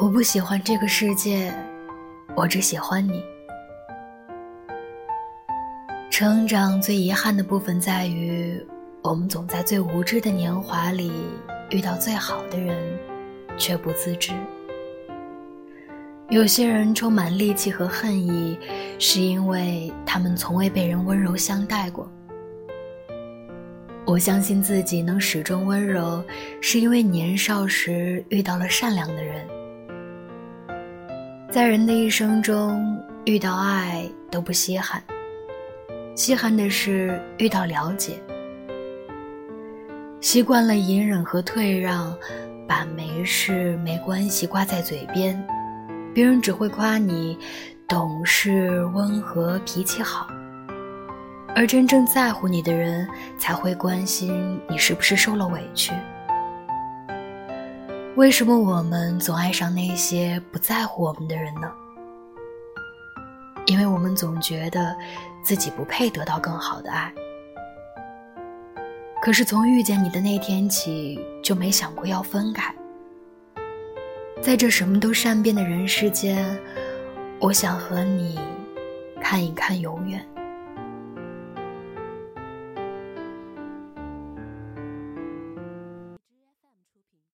我不喜欢这个世界，我只喜欢你。成长最遗憾的部分在于，我们总在最无知的年华里遇到最好的人，却不自知。有些人充满戾气和恨意，是因为他们从未被人温柔相待过。我相信自己能始终温柔，是因为年少时遇到了善良的人。在人的一生中，遇到爱都不稀罕，稀罕的是遇到了解。习惯了隐忍和退让，把没事没关系挂在嘴边，别人只会夸你懂事、温和、脾气好。而真正在乎你的人，才会关心你是不是受了委屈。为什么我们总爱上那些不在乎我们的人呢？因为我们总觉得自己不配得到更好的爱。可是从遇见你的那天起，就没想过要分开。在这什么都善变的人世间，我想和你看一看永远。